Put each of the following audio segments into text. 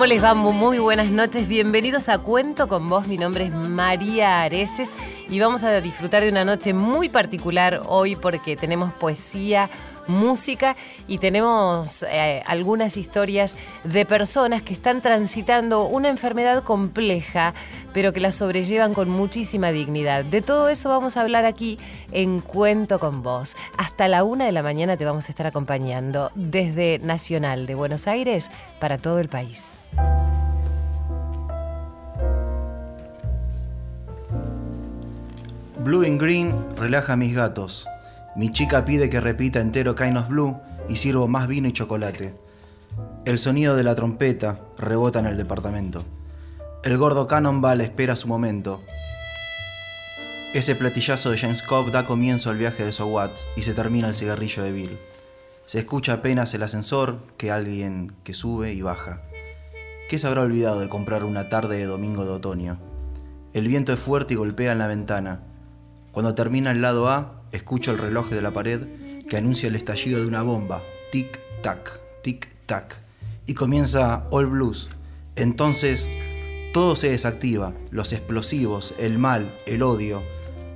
¿Cómo les va? Mu- Muy buenas noches. Bienvenidos a Cuento con Vos. Mi nombre es María Areces y vamos a disfrutar de una noche muy particular hoy porque tenemos poesía, música y tenemos eh, algunas historias de personas que están transitando una enfermedad compleja, pero que la sobrellevan con muchísima dignidad. De todo eso vamos a hablar aquí en Cuento con Vos. Hasta la una de la mañana te vamos a estar acompañando desde Nacional de Buenos Aires para todo el país. Blue and Green relaja a mis gatos. Mi chica pide que repita entero Kainos Blue y sirvo más vino y chocolate. El sonido de la trompeta rebota en el departamento. El gordo Cannonball espera su momento. Ese platillazo de James Cobb da comienzo al viaje de Sowat y se termina el cigarrillo de Bill. Se escucha apenas el ascensor que alguien que sube y baja. ¿Qué se habrá olvidado de comprar una tarde de domingo de otoño? El viento es fuerte y golpea en la ventana. Cuando termina el lado A, escucho el reloj de la pared que anuncia el estallido de una bomba. Tic-tac, tic-tac. Y comienza All Blues. Entonces, todo se desactiva. Los explosivos, el mal, el odio,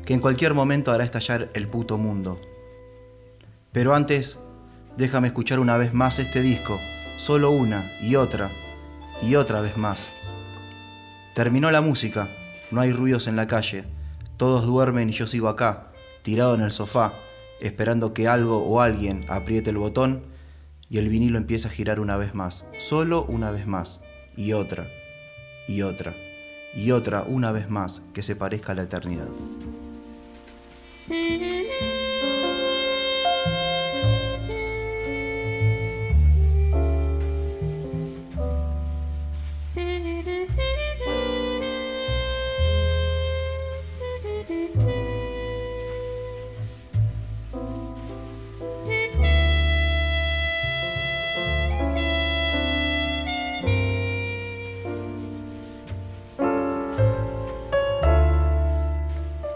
que en cualquier momento hará estallar el puto mundo. Pero antes, déjame escuchar una vez más este disco. Solo una y otra y otra vez más. Terminó la música, no hay ruidos en la calle, todos duermen y yo sigo acá, tirado en el sofá, esperando que algo o alguien apriete el botón y el vinilo empieza a girar una vez más, solo una vez más, y otra, y otra, y otra una vez más que se parezca a la eternidad.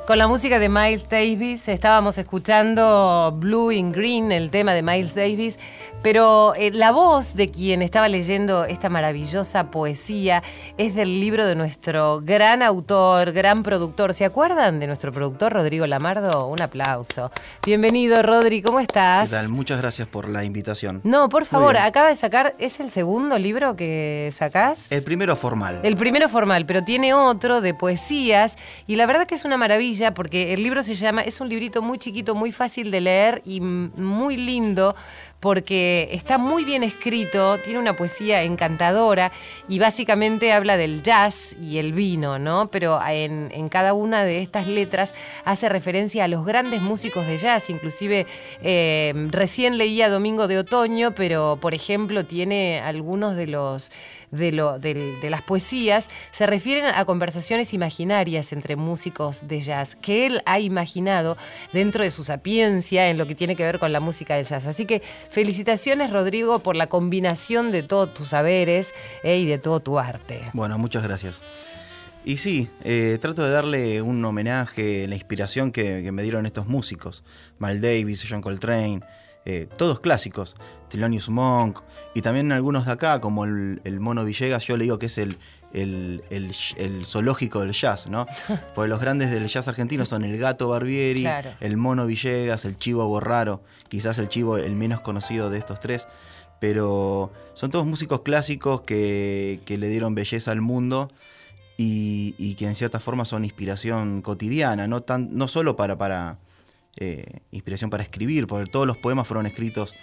Con la música de Miles Davis estábamos escuchando Blue in Green, el tema de Miles Davis, pero eh, la voz de quien estaba leyendo esta maravillosa poesía es del libro de nuestro gran autor, gran productor. ¿Se acuerdan de nuestro productor Rodrigo Lamardo? Un aplauso. Bienvenido, Rodri, ¿cómo ¿Qué estás? tal? Muchas gracias por la invitación. No, por favor, acaba de sacar, ¿es el segundo libro que sacás? El primero formal. El primero formal, pero tiene otro de poesías y la verdad que es una maravilla porque el libro se llama, es un librito muy chiquito, muy fácil de leer y muy lindo porque está muy bien escrito, tiene una poesía encantadora y básicamente habla del jazz y el vino, ¿no? Pero en, en cada una de estas letras hace referencia a los grandes músicos de jazz, inclusive eh, recién leía Domingo de Otoño, pero por ejemplo tiene algunos de los de, lo, del- de las poesías se refieren a conversaciones imaginarias entre músicos de jazz que él ha imaginado dentro de su sapiencia en lo que tiene que ver con la música del jazz. Así que felicitaciones Rodrigo por la combinación de todos tus saberes eh, y de todo tu arte. Bueno, muchas gracias. Y sí, eh, trato de darle un homenaje, la inspiración que, que me dieron estos músicos. Miles Davis, John Coltrane, eh, todos clásicos. Thelonious Monk y también algunos de acá, como el, el Mono Villegas, yo le digo que es el, el, el- el zoológico del jazz, ¿no? Porque los grandes del jazz argentino son el Gato Barbieri, Claro. el Mono Villegas, el Chivo Borraro, quizás el Chivo el menos conocido de estos tres, pero son todos músicos clásicos que, que le dieron belleza al mundo y, y que en cierta forma son inspiración cotidiana, no, tan, no solo para, para eh, inspiración para escribir, porque todos los poemas fueron escritos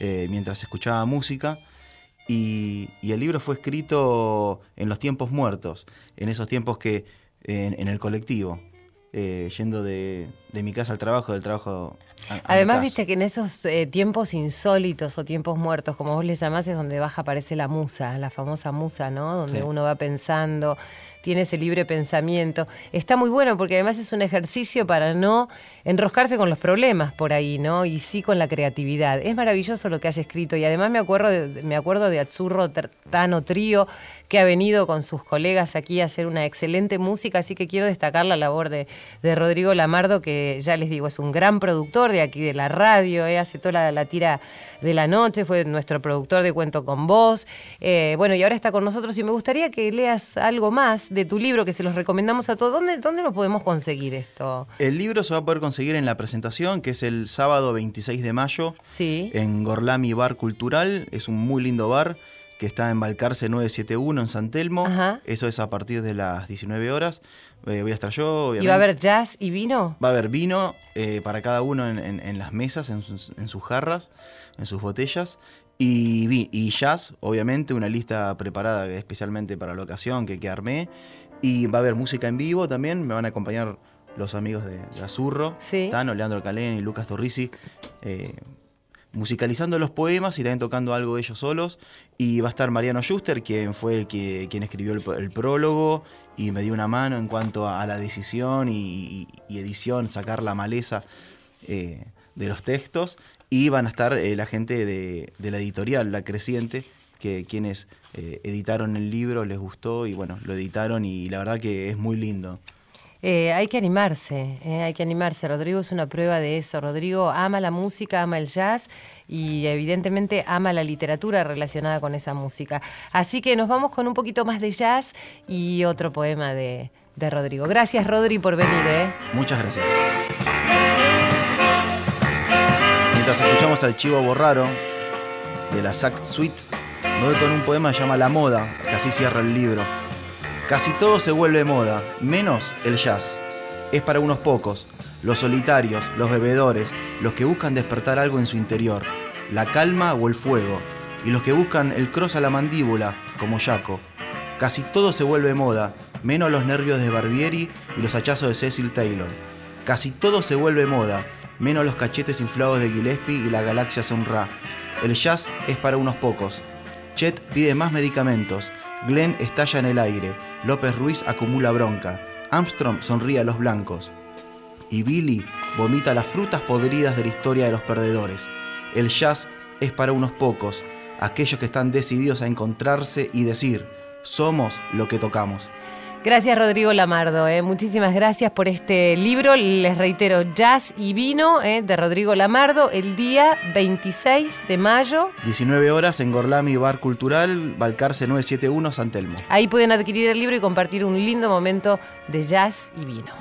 eh, mientras escuchaba música. Y, el libro fue escrito en los tiempos muertos, en esos tiempos que en, en el colectivo, eh, yendo de, de mi casa al trabajo, del trabajo a, a mi Además, casa. viste que en esos eh, tiempos insólitos o tiempos muertos, como vos les llamás, es donde baja aparece la musa, la famosa musa, ¿no? Donde Sí. uno va pensando. tiene ese libre pensamiento. Está muy bueno porque además es un ejercicio para no enroscarse con los problemas por ahí, ¿no? Y sí con la creatividad. Es maravilloso lo que has escrito y además me acuerdo de, me acuerdo de Azzurro Tano Trío que ha venido con sus colegas aquí a hacer una excelente música, así que quiero destacar la labor de, Rodrigo Lamardo, que ya les digo, es un gran productor de aquí de la radio, eh, hace toda la, tira de la noche, fue nuestro productor de Cuento con Vos. Eh, bueno, y ahora está con nosotros y me gustaría que leas algo más de tu libro, que se los recomendamos a todos. ¿Dónde, dónde lo podemos conseguir esto? El libro se va a poder conseguir en la presentación, que es el sábado 26 de mayo, sí. en Gorlami Bar Cultural. Es un muy lindo bar que está en Balcarce 971 en San Telmo. Eso es a partir de las 19 horas. Eh, voy a estar yo, obviamente. ¿Y va a haber jazz y vino? Va a haber vino eh, para cada uno en, las mesas, en sus, jarras, en sus botellas. Y, y, jazz, obviamente, una lista preparada especialmente para la ocasión que, que armé. Y va a haber música en vivo también. Me van a acompañar los amigos de, Azurro, sí. Tano, Leandro Calén y Lucas Torrisi. Eh, musicalizando los poemas y también tocando algo de ellos solos. Y va a estar Mariano Schuster, quien fue el que, quien escribió el, prólogo y me dio una mano en cuanto a, la decisión y, edición, sacar la maleza eh, de los textos. Y van a estar eh, la gente de, la editorial, La Creciente, que quienes eh, editaron el libro les gustó y bueno, lo editaron y la verdad que es muy lindo. Eh, hay que animarse, eh, hay que animarse. Rodrigo es una prueba de eso. Rodrigo ama la música, ama el jazz y evidentemente ama la literatura relacionada con esa música. Así que nos vamos con un poquito más de jazz y otro poema de, Rodrigo. Gracias Rodri por venir. ¿eh? Muchas gracias. Mientras escuchamos al Chivo Borraro de la Sax Suite, me voy con un poema que se llama La Moda, que así cierra el libro. Casi todo se vuelve moda, menos el jazz. Es para unos pocos, los solitarios, los bebedores, los que buscan despertar algo en su interior, la calma o el fuego, y los que buscan el cross a la mandíbula, como Jaco. Casi todo se vuelve moda, menos los nervios de Barbieri y los hachazos de Cecil Taylor. Casi todo se vuelve moda, menos los cachetes inflados de Gillespie y la galaxia Sonra. El jazz es para unos pocos. Chet pide más medicamentos, Glenn estalla en el aire, López Ruiz acumula bronca, Armstrong sonríe a los blancos y Billy vomita las frutas podridas de la historia de los perdedores. El jazz es para unos pocos, aquellos que están decididos a encontrarse y decir, somos lo que tocamos. Gracias Rodrigo Lamardo, eh. muchísimas gracias por este libro. Les reitero, Jazz y Vino eh, de Rodrigo Lamardo, el día 26 de mayo. 19 horas en Gorlami Bar Cultural, Balcarce 971, San Telmo. Ahí pueden adquirir el libro y compartir un lindo momento de jazz y vino.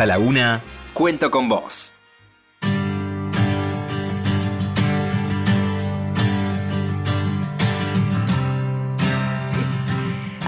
Hasta la una, cuento con vos.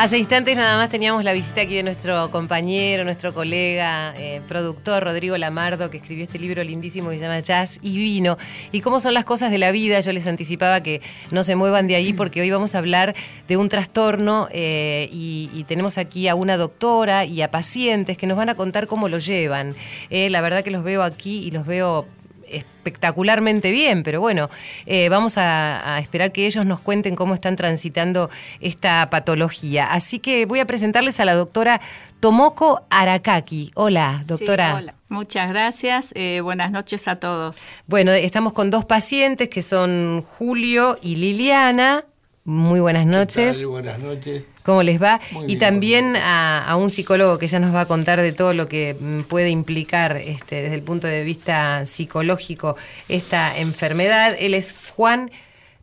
Hace instantes nada más teníamos la visita aquí de nuestro compañero, nuestro colega, eh, productor Rodrigo Lamardo, que escribió este libro lindísimo que se llama Jazz y Vino. Y cómo son las cosas de la vida, yo les anticipaba que no se muevan de ahí porque hoy vamos a hablar de un trastorno eh, y, tenemos aquí a una doctora y a pacientes que nos van a contar cómo lo llevan. Eh, la verdad que los veo aquí y los veo espectacularmente bien, pero bueno, eh, vamos a, a esperar que ellos nos cuenten cómo están transitando esta patología. Así que voy a presentarles a la doctora Tomoko Arakaki. Hola, doctora. Sí, hola. Muchas gracias. Eh, buenas noches a todos. Bueno, estamos con dos pacientes que son Julio y Liliana. Muy buenas noches. ¿Qué tal? Buenas noches. ¿Cómo les va? Muy y bien, también a, a un psicólogo que ya nos va a contar de todo lo que mm, puede implicar este, desde el punto de vista psicológico esta enfermedad. Él es Juan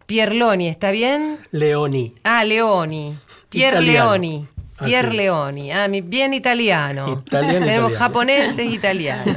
Pierloni, ¿está bien? Leoni. Ah, Leoni. Pier Italiano. Leoni. Pier. Leoni. Ah, mi- bien italiano. Italiano, Tenemos italiano. japoneses, italianos.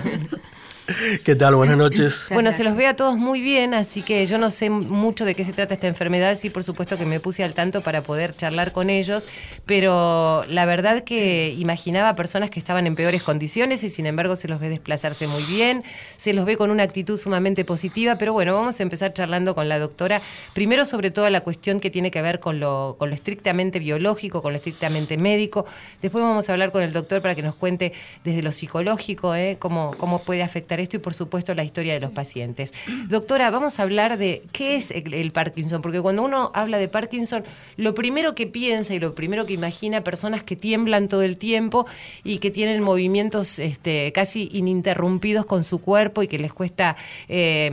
¿Qué tal? Buenas noches. Bueno, se los ve a todos muy bien, así que yo no sé mucho de qué se trata esta enfermedad. Sí, por supuesto que me puse al tanto para poder charlar con ellos, pero la verdad que imaginaba personas que estaban en peores condiciones y sin embargo se los ve desplazarse muy bien, se los ve con una actitud sumamente positiva, pero bueno, vamos a empezar charlando con la doctora, primero sobre toda la cuestión que tiene que ver con lo, con lo estrictamente biológico, con lo estrictamente médico, después vamos a hablar con el doctor para que nos cuente desde lo psicológico ¿eh? cómo, cómo puede afectar esto y por supuesto la historia de los pacientes. Doctora, vamos a hablar de qué es el, el Parkinson, porque cuando uno habla de Parkinson, lo primero que piensa y lo primero que imagina personas que tiemblan todo el tiempo y que tienen movimientos este, casi ininterrumpidos con su cuerpo y que les cuesta eh,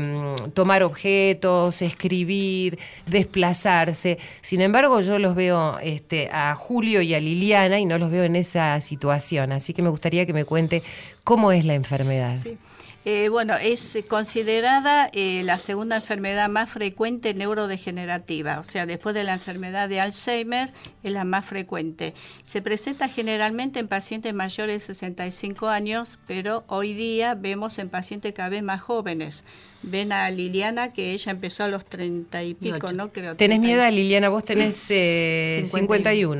tomar objetos, escribir, desplazarse. Sin embargo, yo los veo este, a Julio y a Liliana y no los veo en esa situación, así que me gustaría que me cuente cómo es la enfermedad. Sí. Eh, bueno, es considerada eh, la segunda enfermedad más frecuente neurodegenerativa, o sea, después de la enfermedad de Alzheimer es la más frecuente. Se presenta generalmente en pacientes mayores de 65 años, pero hoy día vemos en pacientes cada vez más jóvenes. Ven a Liliana que ella empezó a los 30 y pico. ¿no? Creo. Tenés 30 y- mi edad, Liliana, vos tenés eh, 51,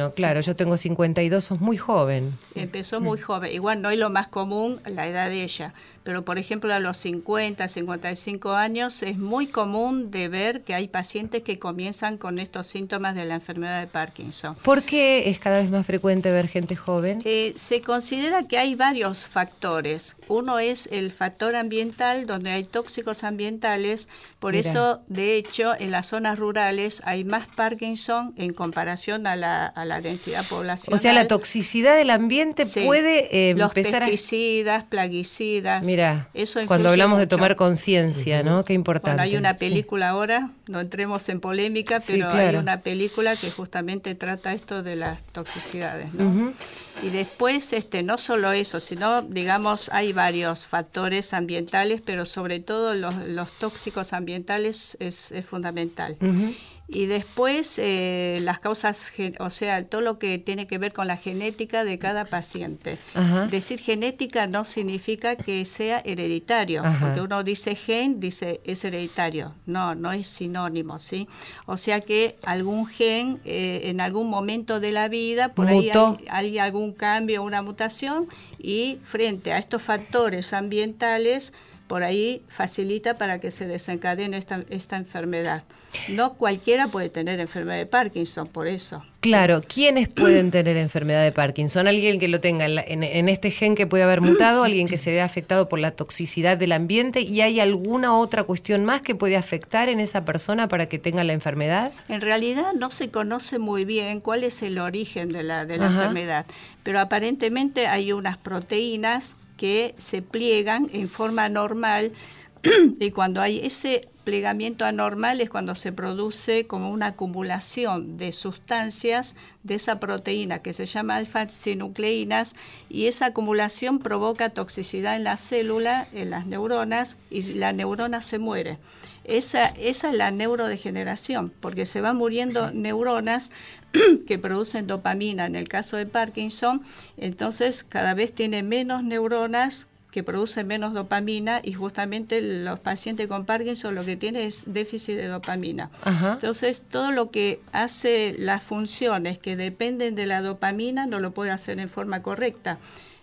51, claro, yo tengo 52, sos muy joven. Empezó muy joven. Igual no es lo más común la edad de ella, pero por ejemplo a los 50, 55 años es muy común de ver que hay pacientes que comienzan con estos síntomas de la enfermedad de Parkinson. ¿Por qué es cada vez más frecuente ver gente joven? Eh, se considera que hay varios factores. Uno es el factor ambiental, donde hay tóxicos ambientales. Por Mira. eso, de hecho, en las zonas rurales hay más Parkinson en comparación a la, a la densidad poblacional. O sea, la toxicidad del ambiente Sí. puede eh, Los empezar a... pesticidas, plaguicidas. Mira, eso cuando hablamos de tomar conciencia, ¿no? Qué importante. Bueno, hay una Sí. película ahora, no entremos en polémica, Sí, pero hay una película que justamente trata esto de las toxicidades, ¿no? Ujú. Y después, este, no solo eso, sino, digamos, hay varios factores ambientales, pero sobre todo los, los tóxicos ambientales es, es fundamental. Y después eh, las causas, o sea, todo lo que tiene que ver con la genética de cada paciente. Ajá. Decir genética no significa que sea hereditario, Ajá. porque uno dice gen, dice es hereditario. No, no es sinónimo, ¿sí? O sea que algún gen eh, en algún momento de la vida, por ahí hay, hay algún cambio, una mutación, y frente a estos factores ambientales, por ahí facilita para que se desencadene esta, esta enfermedad. No cualquiera puede tener enfermedad de Parkinson, por eso. Claro, ¿quiénes pueden tener enfermedad de Parkinson? Alguien que lo tenga en, la- en- este gen que puede haber mutado, alguien que se vea afectado por la toxicidad del ambiente y hay alguna otra cuestión más que puede afectar en esa persona para que tenga la enfermedad. En realidad no se conoce muy bien cuál es el origen de la, de la enfermedad, pero aparentemente hay unas proteínas que se pliegan en forma normal y cuando hay ese plegamiento anormal es cuando se produce como una acumulación de sustancias de esa proteína que se llama alfa-sinucleínas y esa acumulación provoca toxicidad en la célula, en las neuronas y la neurona se muere. Esa, esa es la neurodegeneración, porque se van muriendo neuronas que producen dopamina en el caso de Parkinson, entonces cada vez tiene menos neuronas que producen menos dopamina y justamente los pacientes con Parkinson lo que tienen es déficit de dopamina. Ajá. Entonces todo lo que hace las funciones que dependen de la dopamina no lo puede hacer en forma correcta.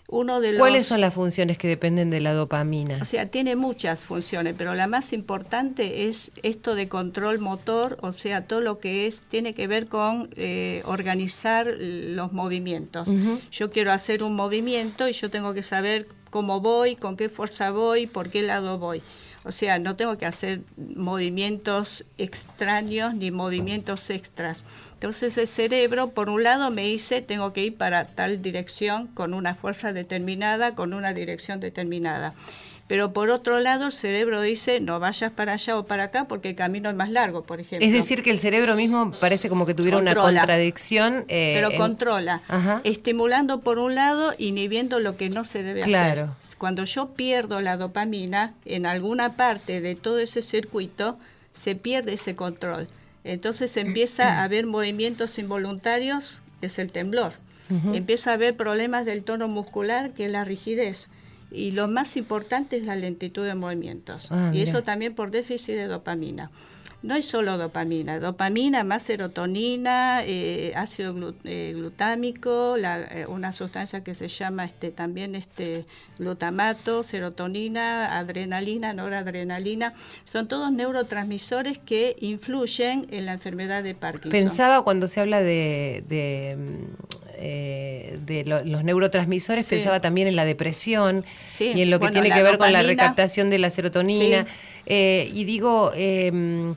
Uno de los, ¿Cuáles son las funciones que dependen de la dopamina? o sea, tiene muchas funciones, pero la más importante es esto de control motor, o sea, todo lo que es tiene que ver con eh, organizar los movimientos. Yo quiero hacer un movimiento y yo tengo que saber cómo voy, con qué fuerza voy, por qué lado voy. O sea, no tengo que hacer movimientos extraños ni movimientos extras. Entonces el cerebro, por un lado, me dice, tengo que ir para tal dirección con una fuerza determinada, con una dirección determinada. Pero por otro lado, el cerebro dice, no vayas para allá o para acá porque el camino es más largo, por ejemplo. Es decir, que el cerebro mismo parece como que tuviera una contradicción. eh, pero en- controla, Ajá. estimulando por un lado, inhibiendo lo que no se debe Claro. hacer. Cuando yo pierdo la dopamina, en alguna parte de todo ese circuito se pierde ese control. Entonces empieza a haber movimientos involuntarios, que es el temblor. Empieza a haber problemas del tono muscular, que es la rigidez. Y lo más importante es la lentitud de movimientos. Ah, y mira. eso también por déficit de dopamina. No es solo dopamina, dopamina más serotonina, eh, ácido eh, glutámico, la- eh, una sustancia que se llama este, también este, glutamato, serotonina, adrenalina, noradrenalina, son todos neurotransmisores que influyen en la enfermedad de Parkinson. Pensaba cuando se habla de, de, eh, de lo- los neurotransmisores, Sí. pensaba también en la depresión Sí, y en lo que bueno, tiene que ver con la recaptación de la serotonina. Sí. Eh, y digo, eh,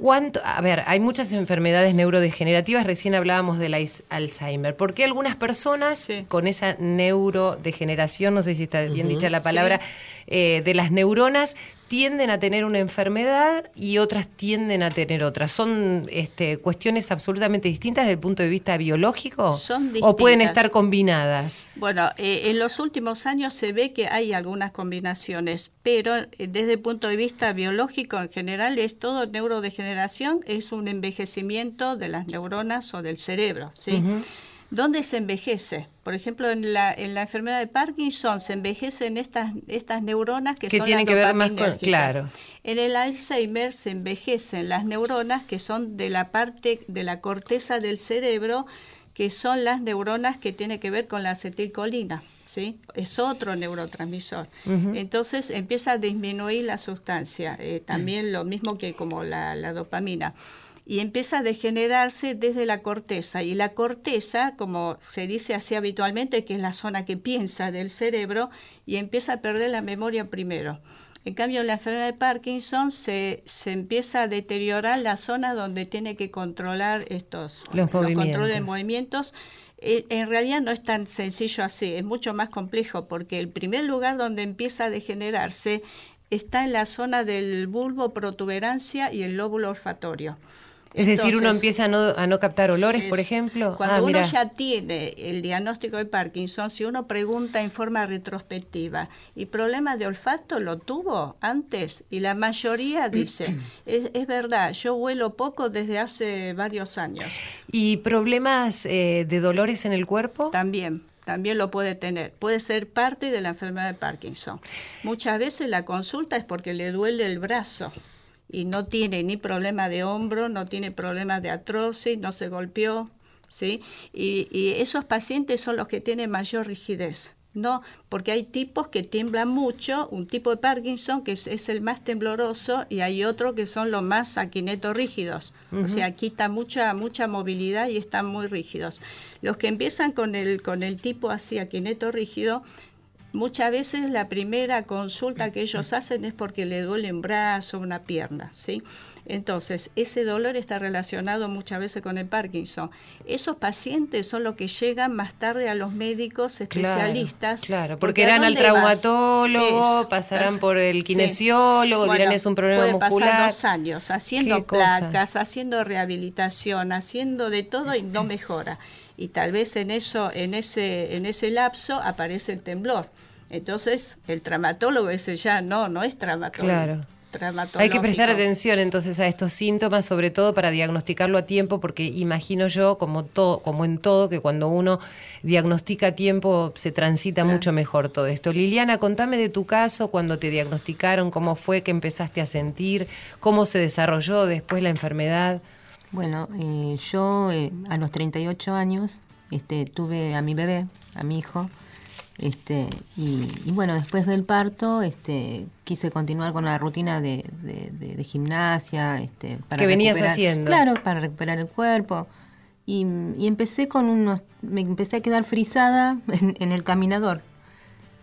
¿cuánto? A ver, hay muchas enfermedades neurodegenerativas, recién hablábamos del Alz- Alzheimer. ¿Por qué algunas personas Sí. con esa neurodegeneración, no sé si está bien dicha la palabra, eh, de las neuronas, tienden a tener una enfermedad y otras tienden a tener otra? ¿Son este, cuestiones absolutamente distintas desde el punto de vista biológico? Son ¿O pueden estar combinadas? Bueno, eh, en los últimos años se ve que hay algunas combinaciones, pero eh, desde el punto de vista biológico en general es todo neurodegeneración, es un envejecimiento de las neuronas o del cerebro, ¿sí? ¿Dónde se envejece? Por ejemplo, en la, en la enfermedad de Parkinson se envejecen estas, estas neuronas que, Que son tienen las que ver más con- claro. En el Alzheimer se envejecen las neuronas que son de la parte de la corteza del cerebro, que son las neuronas que tienen que ver con la acetilcolina. ¿Sí? Es otro neurotransmisor. Entonces empieza a disminuir la sustancia, eh, también lo mismo que como la, la dopamina. Y empieza a degenerarse desde la corteza. Y la corteza, como se dice así habitualmente, que es la zona que piensa del cerebro, y empieza a perder la memoria primero. En cambio, en la enfermedad de Parkinson se, se empieza a deteriorar la zona donde tiene que controlar estos Los controles de movimientos. movimientos. Eh, En realidad no es tan sencillo así, es mucho más complejo porque el primer lugar donde empieza a degenerarse está en la zona del bulbo protuberancia y el lóbulo olfatorio. Es decir, uno empieza a no, a no captar olores, por ejemplo. Cuando Ah, uno mirá. ya tiene el diagnóstico de Parkinson, si uno pregunta en forma retrospectiva, ¿y problemas de olfato lo tuvo antes? Y la mayoría dice, es, es verdad, yo huelo poco desde hace varios años. ¿Y problemas eh, de dolores en el cuerpo? También, también lo puede tener. Puede ser parte de la enfermedad de Parkinson. Muchas veces la consulta es porque le duele el brazo y no tiene ni problema de hombro, no tiene problema de artrosis, no se golpeó, ¿sí? Y, y esos pacientes son los que tienen mayor rigidez. No, porque hay tipos que tiemblan mucho, un tipo de Parkinson que es, es el más tembloroso y hay otro que son los más aquinetorrígidos, o sea, quita mucha mucha movilidad y están muy rígidos. Los que empiezan con el con el tipo así aquinetorrígido, muchas veces la primera consulta que ellos hacen es porque le duele un brazo, una pierna, ¿sí? Entonces, ese dolor está relacionado muchas veces con el Parkinson. Esos pacientes son los que llegan más tarde a los médicos especialistas. Claro, porque irán ¿a al traumatólogo, pasarán por el sí. kinesiólogo, dirán es un problema puede muscular. pasar dos años haciendo cosa. placas, haciendo rehabilitación, haciendo de todo y no mejora. Y tal vez en eso, en ese, en ese lapso aparece el temblor. Entonces el traumatólogo dice ya no, no es traumatólogo. Claro. Hay que prestar atención entonces a estos síntomas, sobre todo para diagnosticarlo a tiempo, porque imagino yo, como todo, como en todo, que cuando uno diagnostica a tiempo se transita Claro. mucho mejor todo esto. Liliana, contame de tu caso, cuando te diagnosticaron, cómo fue que empezaste a sentir, cómo se desarrolló después la enfermedad. Bueno, eh, yo eh, a los 38 años este, tuve a mi bebé, a mi hijo, este, y, y bueno, después del parto este, quise continuar con la rutina de, de- de- de gimnasia. Este, para Que venías recuperar- haciendo. Claro, para recuperar el cuerpo. Y, y empecé con unos, me empecé a quedar frisada en, en el caminador.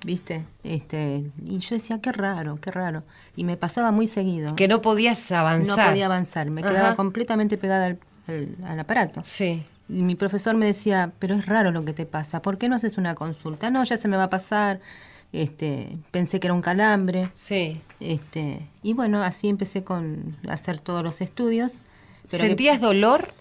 ¿viste? Este, y yo decía, qué raro, qué raro. Y me pasaba muy seguido. Que no podías no avanzar. podía avanzar, me quedaba completamente pegada al, al- al aparato. Sí. Y mi profesor me decía, pero es raro lo que te pasa, ¿por qué no haces una consulta? No, ya se me va a pasar. Este, pensé que era un calambre. Sí. Este, y bueno, así empecé con hacer todos los estudios. Pero que- ¿Sentías dolor?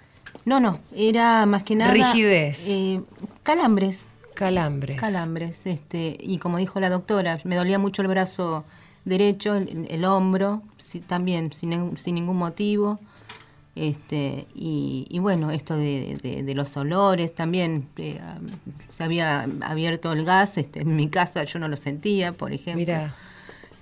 no, no, era más que nada Rigidez. eh, calambres, Calambres. calambres, este, y como dijo la doctora, me dolía mucho el brazo derecho, el, el hombro, también sin, sin ningún motivo. Este, y, y bueno, esto de, de- de los olores también, eh, se había abierto el gas, este, en mi casa yo no lo sentía, por ejemplo.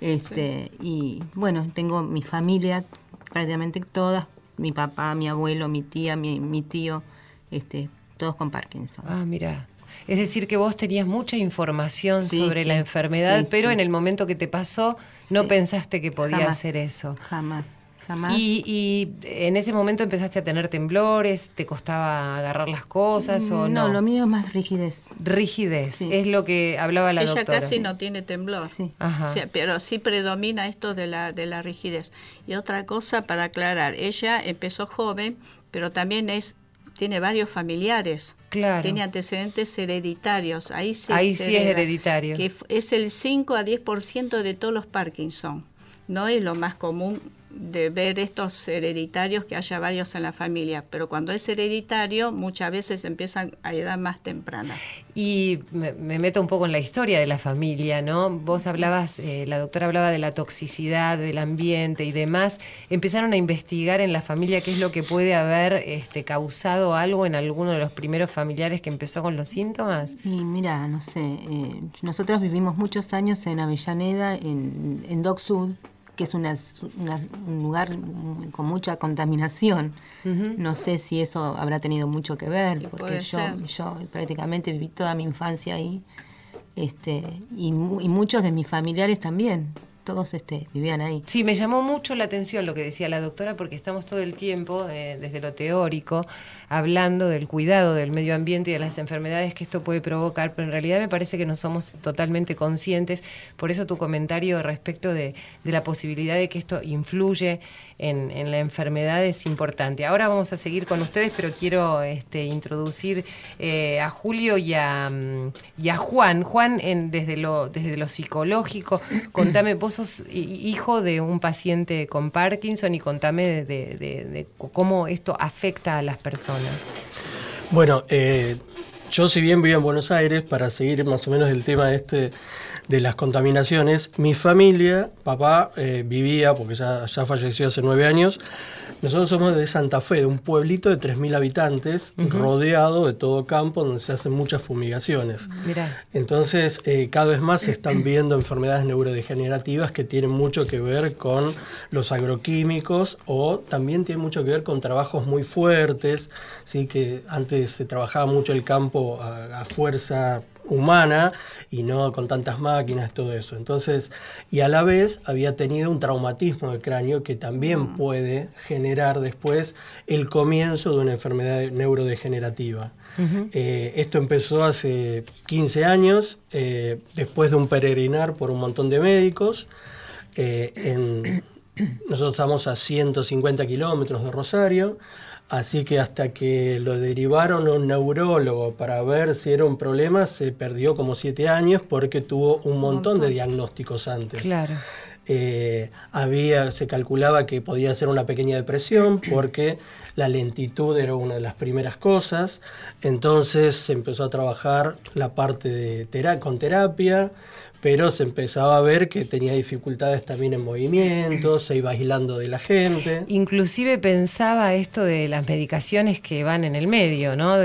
Este, y bueno, tengo mi familia, prácticamente todas, mi papá, mi abuelo, mi tía, mi, mi tío, este, todos con Parkinson. Ah, mira. Es decir, que vos tenías mucha información Sí, sobre sí, la enfermedad, sí, pero en el momento que te pasó no pensaste que podía Jamás, hacer eso. Jamás, jamás. Y, y en ese momento empezaste a tener temblores, te costaba agarrar las cosas o no. no, lo mío es más rigidez. Rigidez, Sí. es lo que hablaba la Ella doctora. casi no tiene temblor. Sí. Ajá. Sí, pero sí predomina esto de la, de la rigidez. Y otra cosa para aclarar, ella empezó joven, pero también es tiene varios familiares. Claro. Tiene antecedentes hereditarios. Ahí sí, Ahí sí es hereditario. Que es el 5 a 10% de todos los Parkinson. No es lo más común de ver estos hereditarios que haya varios en la familia, pero cuando es hereditario muchas veces empiezan a edad más temprana. Y me, me meto un poco en la historia de la familia, ¿no? Vos hablabas, eh, la doctora hablaba de la toxicidad del ambiente y demás. Empezaron a investigar en la familia qué es lo que puede haber este, causado algo en alguno de los primeros familiares que empezó con los síntomas. Y mira, no sé, eh, nosotros vivimos muchos años en Avellaneda, en, en Dock Sud, que es una, una- un lugar con mucha contaminación. No sé si eso habrá tenido mucho que ver, porque yo, ser. yo prácticamente viví toda mi infancia ahí, este, y, y muchos de mis familiares también, todos este, vivían ahí. Sí, me llamó mucho la atención lo que decía la doctora porque estamos todo el tiempo, eh, desde lo teórico, hablando del cuidado del medio ambiente y de las enfermedades que esto puede provocar, pero en realidad me parece que no somos totalmente conscientes. Por eso tu comentario respecto de, la posibilidad de que esto influye en, la enfermedad es importante. Ahora vamos a seguir con ustedes, pero quiero este, introducir eh, a Julio y a, mm, Juan. Juan, desde, lo, desde lo psicológico, contame, vos sos hi- hijo de un paciente con Parkinson y contame de, de- de- de cómo esto afecta a las personas. Bueno, eh, yo si bien vivo en Buenos Aires, para seguir más o menos el tema este de las contaminaciones, mi familia, papá eh, vivía, porque ya, ya falleció hace nueve años, nosotros somos de Santa Fe, de un pueblito de 3.000 habitantes, rodeado de todo campo, donde se hacen muchas fumigaciones. Mirá. Entonces, eh, cada vez más se están viendo enfermedades neurodegenerativas que tienen mucho que ver con los agroquímicos o también tienen mucho que ver con trabajos muy fuertes, ¿sí? que antes se trabajaba mucho el campo a, a fuerza humana y no con tantas máquinas, todo eso. Entonces, y a la vez había tenido un traumatismo de cráneo que también puede generar después el comienzo de una enfermedad neurodegenerativa. Eh, esto empezó hace 15 años, eh, después de un peregrinar por un montón de médicos. Eh, en- nosotros estamos a 150 kilómetros de Rosario, así que hasta que lo derivaron a un neurólogo para ver si era un problema, se perdió como 7 años porque tuvo un montón de diagnósticos antes. Claro. Eh, había, se calculaba que podía ser una pequeña depresión porque la lentitud era una de las primeras cosas. Entonces se empezó a trabajar la parte de con terapia, pero se empezaba a ver que tenía dificultades también en movimiento, se iba aislando de la gente. Inclusive pensaba esto de las medicaciones que van en el medio, ¿no?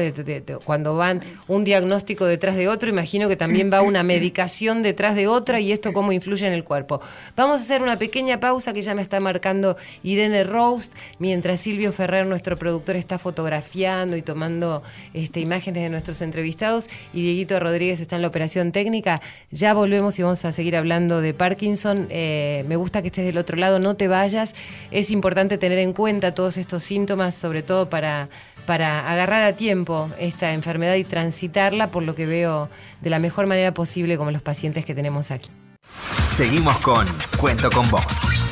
Cuando van un diagnóstico detrás de otro, imagino que también va una medicación detrás de otra y esto cómo influye en el cuerpo. Vamos a hacer una pequeña pausa que ya me está marcando Irene Roast, mientras Silvio Ferrer, nuestro productor, está fotografiando y tomando este, imágenes de nuestros entrevistados y Dieguito Rodríguez está en la operación técnica. Ya volvemos y vamos a seguir hablando de Parkinson. Eh, me gusta que estés del otro lado, no te vayas. Es importante tener en cuenta todos estos síntomas, sobre todo para, para agarrar a tiempo esta enfermedad y transitarla, por lo que veo de la mejor manera posible como los pacientes que tenemos aquí. Seguimos con Cuento con Vos.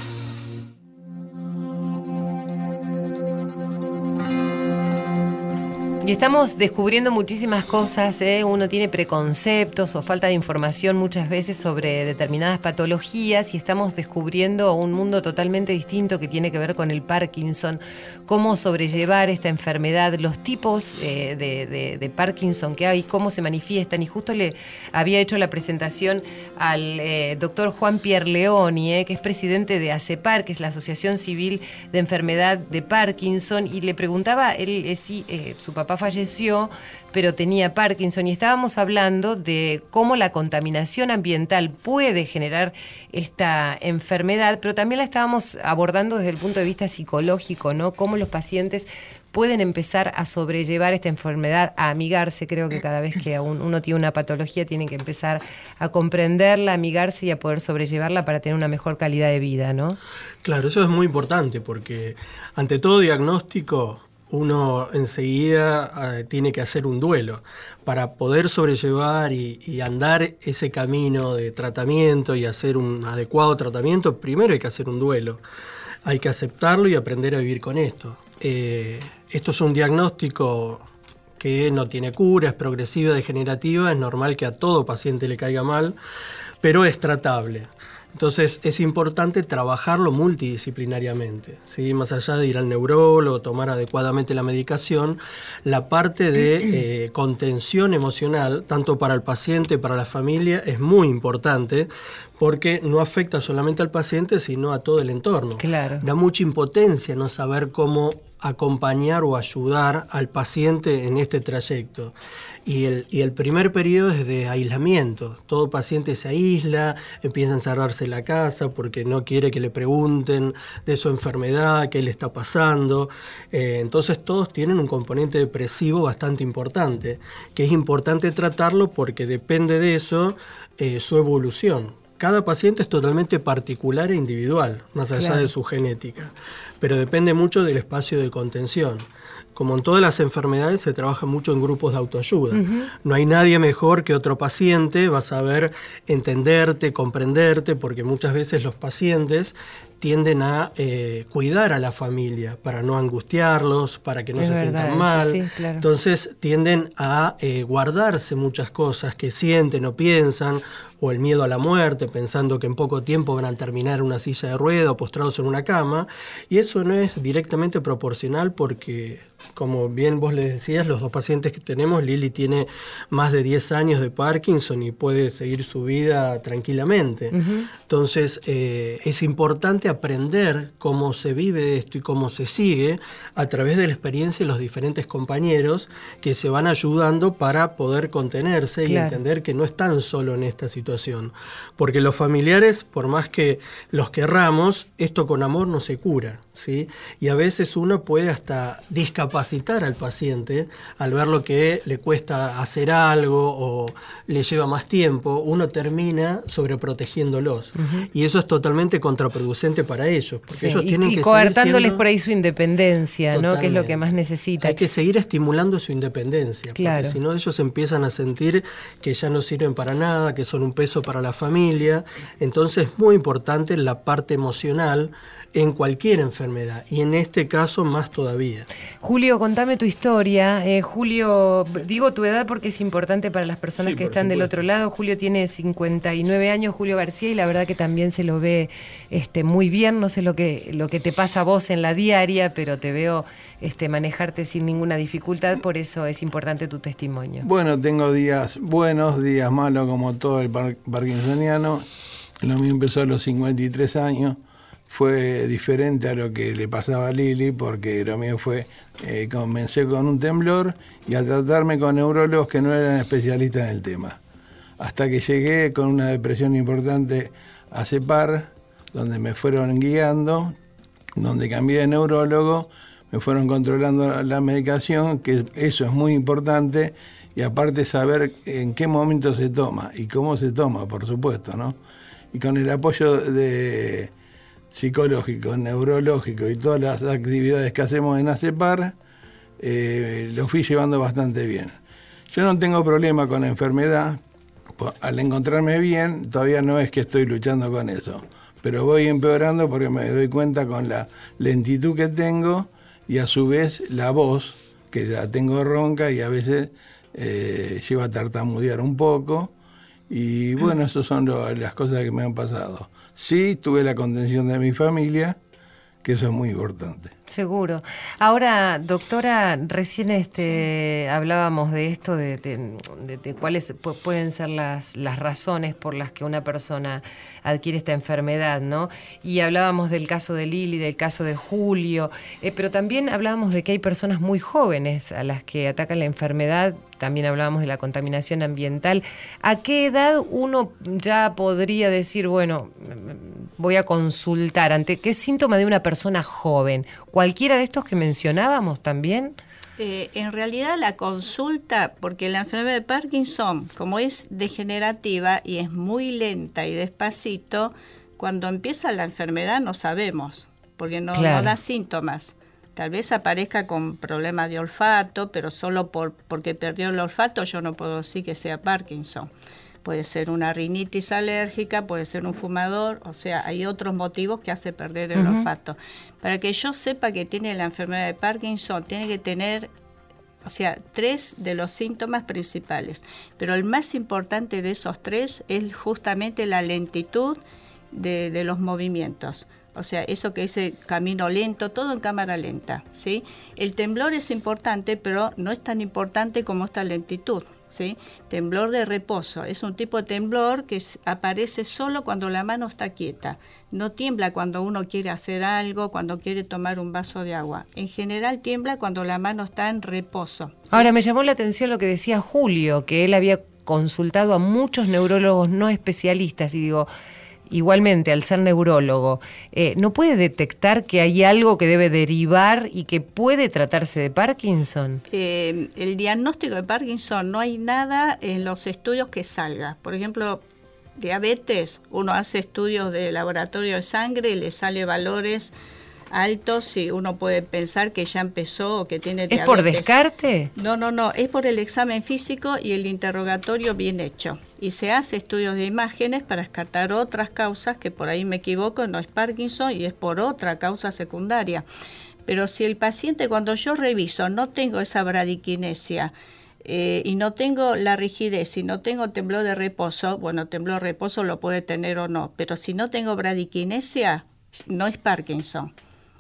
Y estamos descubriendo muchísimas cosas, ¿eh? uno tiene preconceptos o falta de información muchas veces sobre determinadas patologías y estamos descubriendo un mundo totalmente distinto que tiene que ver con el Parkinson, cómo sobrellevar esta enfermedad, los tipos eh, de, Parkinson que hay, cómo se manifiestan. Y justo le había hecho la presentación al eh, doctor Juan Pierre Leoni, que es presidente de ACEPAR, que es la Asociación Civil de Enfermedad de Parkinson, y le preguntaba, él, si su papá falleció, pero tenía Parkinson y estábamos hablando de cómo la contaminación ambiental puede generar esta enfermedad, pero también la estábamos abordando desde el punto de vista psicológico, ¿no? Cómo los pacientes pueden empezar a sobrellevar esta enfermedad, a amigarse. Creo que cada vez que uno tiene una patología tiene que empezar a comprenderla, amigarse y a poder sobrellevarla para tener una mejor calidad de vida, ¿no? Claro, eso es muy importante porque ante todo diagnóstico uno enseguida eh, tiene que hacer un duelo para poder sobrellevar y, andar ese camino de tratamiento y hacer un adecuado tratamiento, primero hay que hacer un duelo. Hay que aceptarlo y aprender a vivir con esto. Eh, esto es un diagnóstico que no tiene cura, es progresiva, degenerativa, es normal que a todo paciente le caiga mal, pero es tratable. Entonces es importante trabajarlo multidisciplinariamente, ¿sí? más allá de ir al neurólogo, tomar adecuadamente la medicación, la parte de eh, contención emocional, tanto para el paciente, para la familia, es muy importante porque no afecta solamente al paciente, sino a todo el entorno. Claro. Da mucha impotencia no saber cómo acompañar o ayudar al paciente en este trayecto. Y el, y el primer periodo es de aislamiento. Todo paciente se aísla, empieza a encerrarse en la casa porque no quiere que le pregunten de su enfermedad, qué le está pasando. Eh, entonces todos tienen un componente depresivo bastante importante, que es importante tratarlo porque depende de eso eh, su evolución. Cada paciente es totalmente particular e individual, más allá de su genética, pero depende mucho del espacio de contención como en todas las enfermedades, se trabaja mucho en grupos de autoayuda. No hay nadie mejor que otro paciente, va a saber entenderte, comprenderte, porque muchas veces los pacientes tienden a eh, cuidar a la familia para no angustiarlos, para que no se sientan mal. Entonces tienden a eh, guardarse muchas cosas que sienten o piensan o el miedo a la muerte, pensando que en poco tiempo van a terminar en una silla de rueda o postrados en una cama, y eso no es directamente proporcional porque, como bien vos le decías, los dos pacientes que tenemos, Lili tiene más de 10 años de Parkinson y puede seguir su vida tranquilamente. Entonces, eh, es importante aprender cómo se vive esto y cómo se sigue a través de la experiencia de los diferentes compañeros que se van ayudando para poder contenerse y entender que no están solo en esta situación porque los familiares, por más que los querramos, esto con amor no se cura. ¿sí? Y a veces uno puede hasta discapacitar al paciente al ver lo que le cuesta hacer algo o le lleva más tiempo, uno termina sobreprotegiéndolos. Y eso es totalmente contraproducente para ellos, porque ellos tienen y que coartándoles por ahí su independencia, ¿no? que es lo que más necesita. Hay que seguir estimulando su independencia, claro. porque si no ellos empiezan a sentir que ya no sirven para nada, que son un peso para la familia. Entonces es muy importante la parte emocional en cualquier enfermedad y en este caso más todavía. Julio, contame tu historia. Eh, Julio, digo tu edad porque es importante para las personas que están del otro lado. Julio tiene 59 años, Julio García, y la verdad que también se lo ve este, muy bien. No sé lo que, lo que te pasa a vos en la diaria, pero te veo este, manejarte sin ninguna dificultad, por eso es importante tu testimonio. Bueno, tengo días buenos, días malos como todo el parkinsoniano. Lo mío empezó a los 53 años fue diferente a lo que le pasaba a Lili, porque lo mío fue, eh, comencé con un temblor y a tratarme con neurólogos que no eran especialistas en el tema. Hasta que llegué con una depresión importante a CEPAR, donde me fueron guiando, donde cambié de neurólogo, me fueron controlando la medicación, que eso es muy importante, y aparte saber en qué momento se toma y cómo se toma, por supuesto, ¿no? Y con el apoyo de psicológico, neurológico y todas las actividades que hacemos en ACEPAR, eh, lo fui llevando bastante bien. Yo no tengo problema con la enfermedad, al encontrarme bien, todavía no es que estoy luchando con eso, pero voy empeorando porque me doy cuenta con la lentitud que tengo y a su vez la voz, que la tengo ronca y a veces eh, lleva a tartamudear un poco. Y bueno, esas son lo- las cosas que me han pasado. Sí, tuve la contención de mi familia, que eso es muy importante. Seguro. Ahora, doctora, recién este, hablábamos de esto, de, de- de- de cuáles pu- pueden ser las, las razones por las que una persona adquiere esta enfermedad, ¿no? Y hablábamos del caso de Lili, del caso de Julio, eh, pero también hablábamos de que hay personas muy jóvenes a las que ataca la enfermedad, también hablábamos de la contaminación ambiental. ¿A qué edad uno ya podría decir, bueno, voy a consultar ante qué síntoma de una persona joven? ¿Cualquiera de estos que mencionábamos también? Eh, en realidad la consulta, porque la enfermedad de Parkinson, como es degenerativa y es muy lenta y despacito, cuando empieza la enfermedad no sabemos, porque no, no da síntomas. Tal vez aparezca con problemas de olfato, pero solo por, porque perdió el olfato yo no puedo decir que sea Parkinson. Puede ser una rinitis alérgica, puede ser un fumador, o sea, hay otros motivos que hace perder el olfato. Para que yo sepa que tiene la enfermedad de Parkinson, tiene que tener, o sea, tres de los síntomas principales. Pero el más importante de esos tres es justamente la lentitud de, de los movimientos. O sea, eso que dice camino lento, todo en cámara lenta, ¿sí? El temblor es importante, pero no es tan importante como esta lentitud, Temblor de reposo es un tipo de temblor que aparece solo cuando la mano está quieta. No tiembla cuando uno quiere hacer algo, cuando quiere tomar un vaso de agua. En general tiembla cuando la mano está en reposo. Ahora, me llamó la atención lo que decía Julio, que él había consultado a muchos neurólogos no especialistas y digo, igualmente, al ser neurólogo, eh, ¿no puede detectar que hay algo que debe derivar y que puede tratarse de Parkinson? Eh, el diagnóstico de Parkinson no hay nada en los estudios que salga. Por ejemplo, diabetes, uno hace estudios de laboratorio de sangre y le sale valores altos y uno puede pensar que ya empezó o que tiene ¿Es diabetes. por descarte? No, no, no, es por el examen físico y el interrogatorio bien hecho. Y se hace estudios de imágenes para descartar otras causas, que por ahí me equivoco, no es Parkinson y es por otra causa secundaria. Pero si el paciente cuando yo reviso no tengo esa bradiquinesia eh, y no tengo la rigidez y no tengo temblor de reposo, bueno, temblor de reposo lo puede tener o no, pero si no tengo bradiquinesia, no es Parkinson.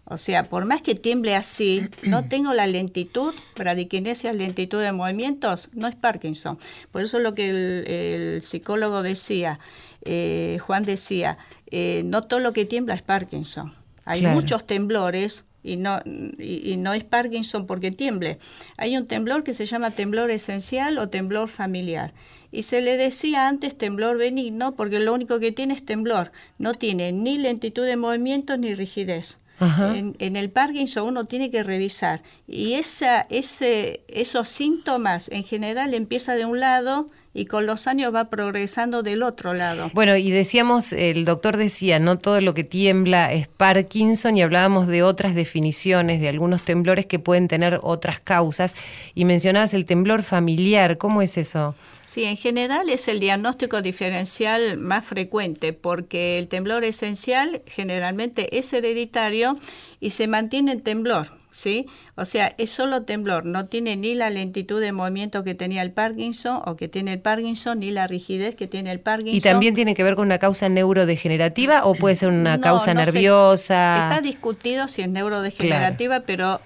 O sea, por más que tiemble así, no tengo la lentitud, bradiquinesia, lentitud de movimientos, no es Parkinson. Por eso es lo que el, el psicólogo decía, eh, Juan decía, eh, no todo lo que tiembla es Parkinson. Hay Claro. muchos temblores y no, y, y no es Parkinson porque tiemble. Hay un temblor que se llama temblor esencial o temblor familiar. Y se le decía antes temblor benigno porque lo único que tiene es temblor. No tiene ni lentitud de movimiento ni rigidez. En, en el Parkinson uno tiene que revisar. Y esa, ese, esos síntomas en general empieza de un lado y con los años va progresando del otro lado. Bueno, y decíamos, el doctor decía, no todo lo que tiembla es Parkinson y hablábamos de otras definiciones, de algunos temblores que pueden tener otras causas y mencionabas el temblor familiar, ¿cómo es eso? Sí, en general es el diagnóstico diferencial más frecuente porque el temblor esencial generalmente es hereditario y se mantiene en temblor, ¿sí? O sea, es solo temblor, no tiene ni la lentitud de movimiento que tenía el Parkinson o que tiene el Parkinson, ni la rigidez que tiene el Parkinson. ¿Y también tiene que ver con una causa neurodegenerativa o puede ser una No, causa no nerviosa? Está discutido si es neurodegenerativa, pero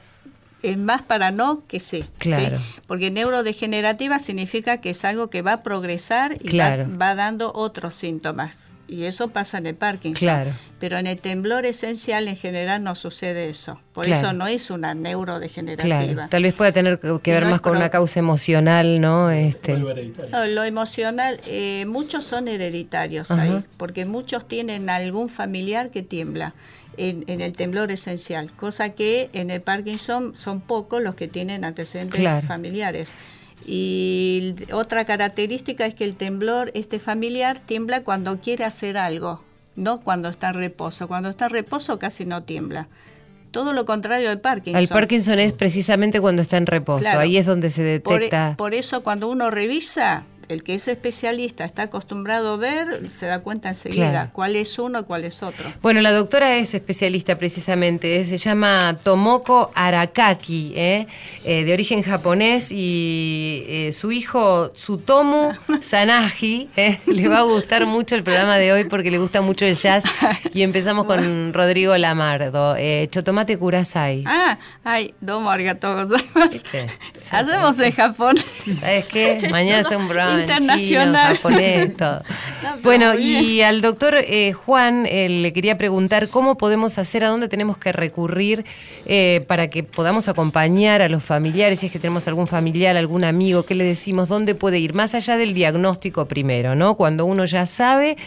es más para no que sí. ¿sí? Claro. Porque neurodegenerativa significa que es algo que va a progresar y va- Claro. va, dando otros síntomas. Y eso pasa en el Parkinson. Claro. Pero en el temblor esencial en general no sucede eso. Por Claro. eso no es una neurodegenerativa. Claro, tal vez pueda tener que ver No más con una causa emocional, ¿no? Este. No, lo emocional, eh, muchos son hereditarios Ajá. ahí, porque muchos tienen algún familiar que tiembla en, en el temblor esencial, cosa que en el Parkinson son pocos los que tienen antecedentes Claro. familiares. Y otra característica es que el temblor este familiar tiembla cuando quiere hacer algo, no cuando está en reposo. Cuando está en reposo casi no tiembla. Todo lo contrario del Parkinson. El Parkinson es precisamente cuando está en reposo, Claro. ahí es donde se Por, e- detecta. por eso cuando uno revisa, el que es especialista está acostumbrado a ver, se da cuenta enseguida Claro. cuál es uno y cuál es otro. Bueno, la doctora es especialista precisamente, eh, se llama Tomoko Arakaki, ¿eh? Eh, de origen japonés y eh, su hijo Tsutomu Sanaji, ¿eh? le va a gustar mucho el programa de hoy porque le gusta mucho el jazz y empezamos con Rodrigo Lamardo, Chotomate Kurasai. Ah, ay, domo arigatou gozaimasu. ¿Viste? Hacemos en Japón. ¿Sabes qué? Mañana hacemos un programa chino, Internacional. japonés, todo. pero Bueno, y al doctor eh, Juan eh, le quería preguntar cómo podemos hacer, a dónde tenemos que recurrir eh, para que podamos acompañar a los familiares, si es que tenemos algún familiar, algún amigo, ¿qué le decimos? ¿Dónde puede ir? Más allá del diagnóstico primero, ¿no? Cuando uno ya sabe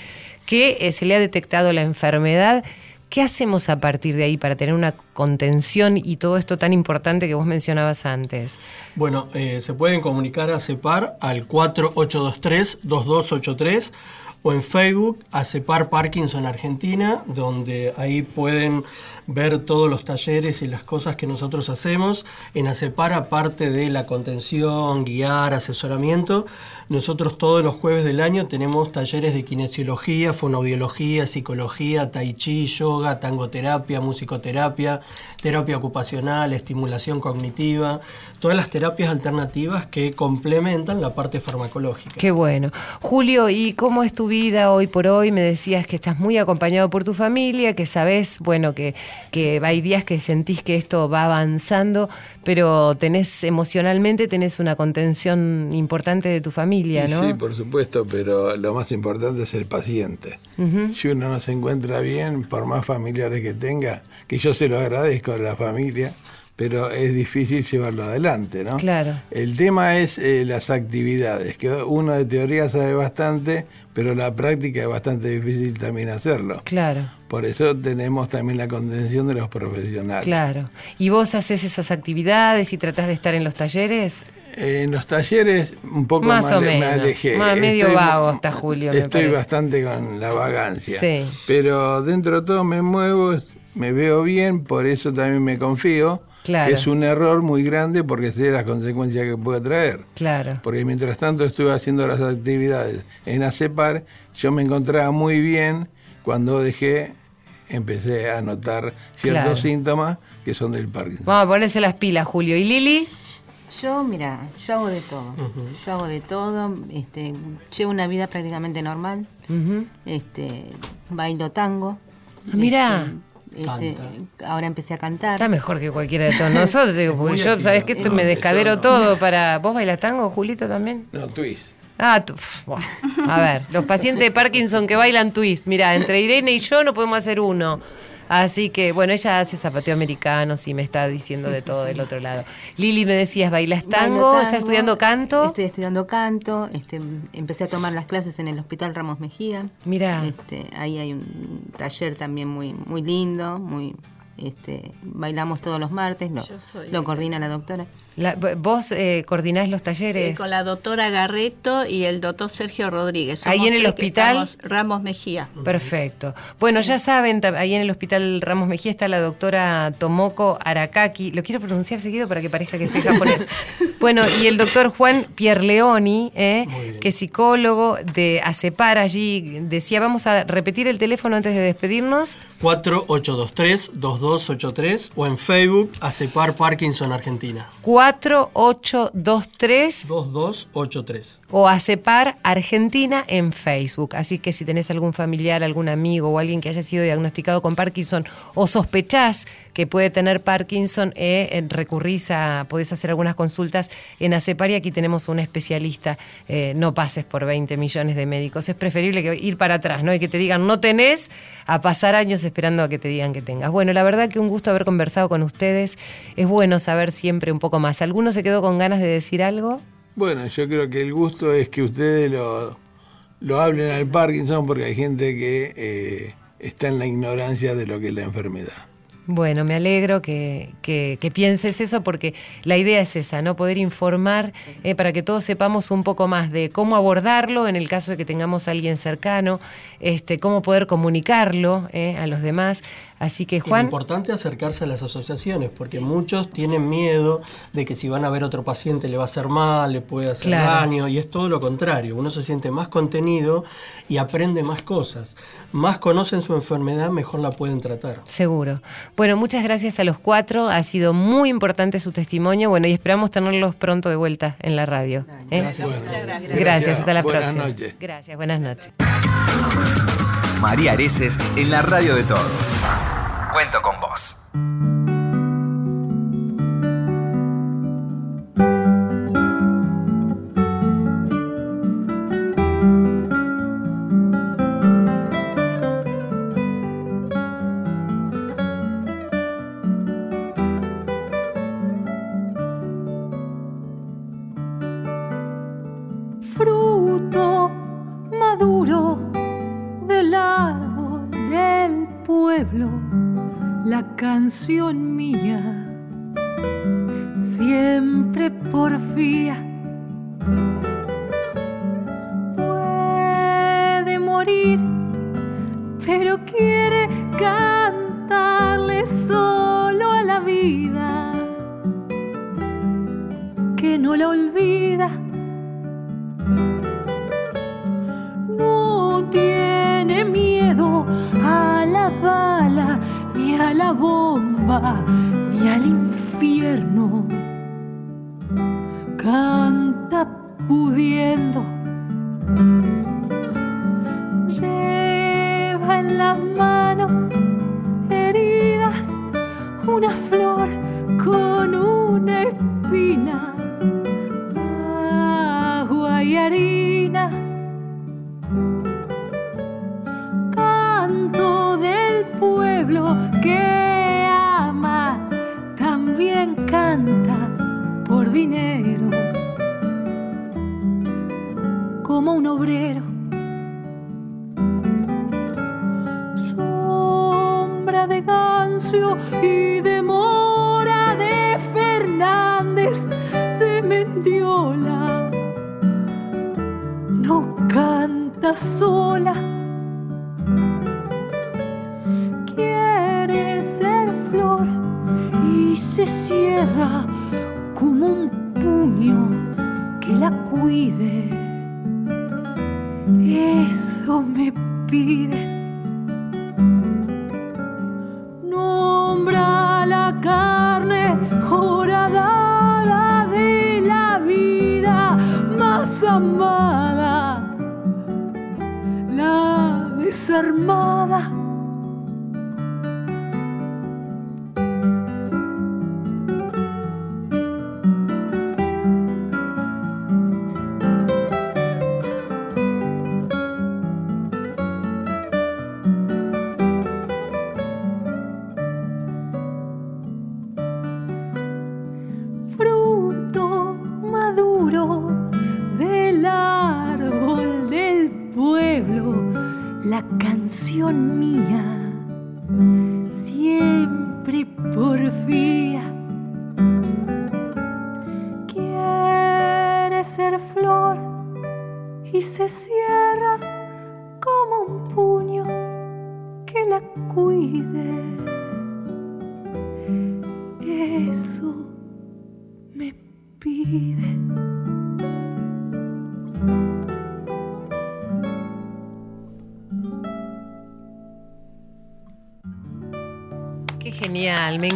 que se le ha detectado la enfermedad. ¿Qué hacemos a partir de ahí para tener una contención y todo esto tan importante que vos mencionabas antes? Bueno, eh, se pueden comunicar a CEPAR al 4823-2283 o en Facebook a CEPAR Parkinson Argentina, donde ahí pueden ver todos los talleres y las cosas que nosotros hacemos. En ACEPAR, aparte de la contención, guiar, asesoramiento, nosotros todos los jueves del año tenemos talleres de kinesiología, fonoaudiología, psicología, tai chi, yoga, tangoterapia, musicoterapia, terapia ocupacional, estimulación cognitiva, todas las terapias alternativas que complementan la parte farmacológica. Qué bueno. Julio, ¿y cómo es tu vida hoy por hoy? Me decías que estás muy acompañado por tu familia, que sabes, bueno, que, que hay días que sentís que esto va avanzando, pero tenés emocionalmente, tenés una contención importante de tu familia, ¿no? Sí, por supuesto, pero lo más importante es el paciente. Si uno no se encuentra bien, por más familiares que tenga, que yo se lo agradezco a la familia, pero es difícil llevarlo adelante, ¿no? Claro. El tema es eh, las actividades, que uno de teoría sabe bastante, pero la práctica es bastante difícil también hacerlo. Claro, Por eso tenemos también la contención de los profesionales. claro. ¿Y vos haces esas actividades y tratás de estar en los talleres? En los talleres un poco Más más o me menos. alejé. Más medio vago está Julio, me Estoy bastante con la vagancia. Sí. Pero dentro de todo me muevo, me veo bien, por eso también me confío. Claro. Que es un error muy grande porque sé las consecuencias que puede traer. Claro. Porque mientras tanto estuve haciendo las actividades en ACEPAR, yo me encontraba muy bien. Cuando dejé, empecé a notar ciertos Claro. síntomas que son del Parkinson. Vamos a ponerse las pilas, Julio. ¿Y Lili? Yo, mira, yo hago de todo. Yo hago de todo. Este, llevo una vida prácticamente normal. Este, bailo tango. Ah, mirá. Este, este, ahora empecé a cantar. Está mejor que cualquiera de todos nosotros, digo, porque yo, ¿sabes qué? Esto me descadero todo para... ¿Vos bailas tango, Julito, también? No, twist. Ah, pf, a ver, los pacientes de Parkinson que bailan twist. Mira, entre Irene y yo no podemos hacer uno. Así que, bueno, ella hace zapateo americano, sí, me está diciendo de todo del otro lado. Lili, me decías, ¿bailas tango? tango, ¿Estás estudiando canto? Estoy estudiando canto. Este, empecé a tomar las clases en el Hospital Ramos Mejía. Mirá. Este, ahí hay un taller también muy, muy lindo, muy este, bailamos todos los martes, lo, Yo soy- lo coordina la doctora. La- ¿Vos eh, coordinás los Eh, talleres? con la doctora Garreto y el doctor Sergio Rodríguez. Ahí en el hospital. Ramos Mejía. Perfecto. Bueno, ya saben, ahí en el Hospital Ramos Mejía está la doctora Tomoko Arakaki. Lo quiero pronunciar seguido para que parezca que sea japonés. bueno, y el doctor Juan Pierleoni, ¿eh? que es psicólogo de ACEPAR allí. Decía, vamos a repetir el teléfono antes de despedirnos. 4823-2283 o en Facebook ACEPAR Parkinson Argentina. 4823 2283. o ACEPAR Argentina en Facebook. Así que si tenés algún familiar, algún amigo o alguien que haya sido diagnosticado con Parkinson o sospechás que puede tener Parkinson, eh, eh, recurrís a, podés hacer algunas consultas en ACEPAR y aquí tenemos un especialista. Eh, no pases por 20 millones de médicos. Es preferible que ir para atrás, ¿no? Y que te digan no tenés, a pasar años esperando a que te digan que tengas. Bueno, la verdad que un gusto haber conversado con ustedes. Es bueno saber siempre un poco más. ¿Alguno se quedó con ganas de decir algo? Bueno, yo creo que el gusto es que ustedes lo, lo hablen al Parkinson porque hay gente que eh, está en la ignorancia de lo que es la enfermedad. Bueno, me alegro que, que- que pienses eso porque la idea es esa, ¿no? Poder informar eh, para que todos sepamos un poco más de cómo abordarlo en el caso de que tengamos a alguien cercano, este, cómo poder comunicarlo eh, a los demás. Así que Es Juan, importante acercarse a las asociaciones, porque muchos tienen miedo de que si van a ver otro paciente le va a hacer mal, le puede hacer Claro. daño, y es todo lo contrario. Uno se siente más contenido y aprende más cosas. Más conocen su enfermedad, mejor la pueden tratar. seguro. Bueno, muchas gracias a los cuatro, ha sido muy importante su testimonio, bueno, y esperamos tenerlos pronto de vuelta en la radio. ¿eh? Gracias. Gracias, Gracias. hasta la Buenas próxima. noches. Gracias, buenas noches. María Areces en la radio de todos. Cuento con vos. La canción mía siempre porfía. Se cierra como un puño que la cuide. Eso me pide.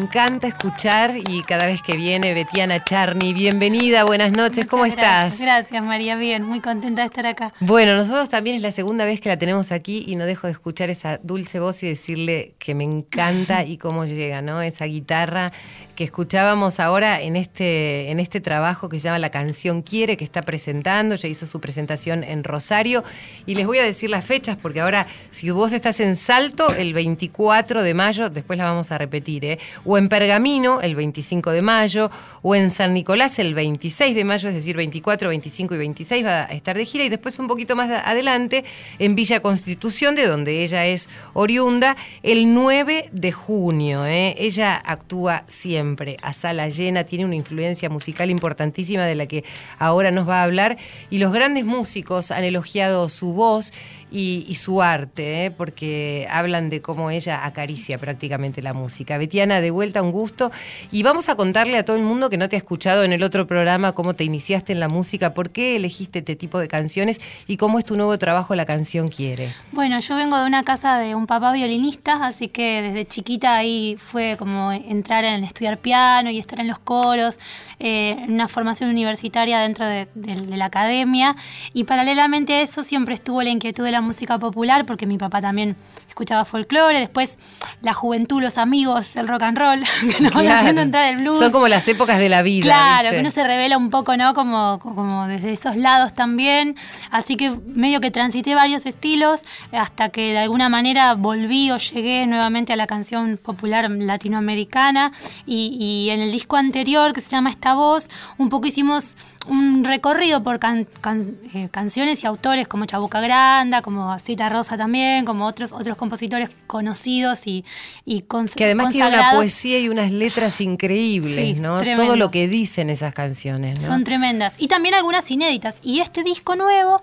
Encanta escuchar y cada vez que viene Betiana Charny, bienvenida, buenas noches, ¿cómo Muchas estás? Gracias, gracias, María, bien, muy contenta de estar acá. Bueno, nosotros también es la segunda vez que la tenemos aquí y no dejo de escuchar esa dulce voz y decirle que me encanta y cómo llega, ¿no? Esa guitarra que escuchábamos ahora en este, en este trabajo que se llama La canción quiere, que está presentando, ya hizo su presentación en Rosario y les voy a decir las fechas porque ahora si vos estás en Salto, el 24 de mayo, después la vamos a a repetir, ¿eh? o en Pergamino el 25 de mayo, o en San Nicolás el 26 de mayo, es decir, 24, 25 y 26 va a estar de gira, y después un poquito más adelante en Villa Constitución, de donde ella es oriunda, el 9 de junio. ¿eh? Ella actúa siempre a sala llena, tiene una influencia musical importantísima de la que ahora nos va a hablar, y los grandes músicos han elogiado su voz y, su arte, ¿eh? porque hablan de cómo ella acaricia prácticamente la música. Betiana, de vuelta un gusto. Y vamos a contarle a todo el mundo que no te ha escuchado en el otro programa cómo te iniciaste en la música, por qué elegiste este tipo de canciones y cómo es tu nuevo trabajo La Canción Quiere. Bueno, yo vengo de una casa de un papá violinista, así que desde chiquita ahí fue como entrar en estudiar piano y estar en los coros, eh, una formación universitaria dentro de, de la academia. Y paralelamente a eso siempre estuvo la inquietud de la música popular, porque mi papá también escuchaba folclore, después la juventud, los amigos, el rock and roll, que nos van haciendo entrar el blues. Son como las épocas de la vida. Claro, que uno se revela un poco, ¿no? Como, como desde esos lados también. Así que medio que transité varios estilos hasta que de alguna manera volví o llegué nuevamente a la canción popular latinoamericana. Y, en el disco anterior, que se llama Esta Voz, un poco hicimos un recorrido por eh, canciones y autores como Chabuca Granda, como Cita Rosa también, como otros, otros compositores conocidos y, y Que además tiene una poesía y unas letras increíbles, ¿no? Todo lo que dicen esas canciones, Son tremendas. Y también algunas inéditas. Y este disco nuevo,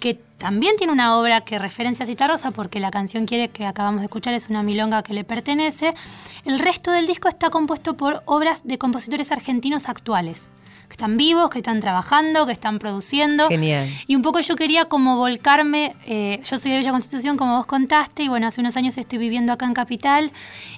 que también tiene una obra que referencia a Citarrosa, porque la canción quiere que acabamos de escuchar es una milonga que le pertenece. El resto del disco está compuesto por obras de compositores argentinos actuales que están vivos, que están trabajando, que están produciendo. Genial. Y un poco yo quería como volcarme, eh, yo soy de Villa Constitución, como vos contaste, y bueno, hace unos años estoy viviendo acá en Capital,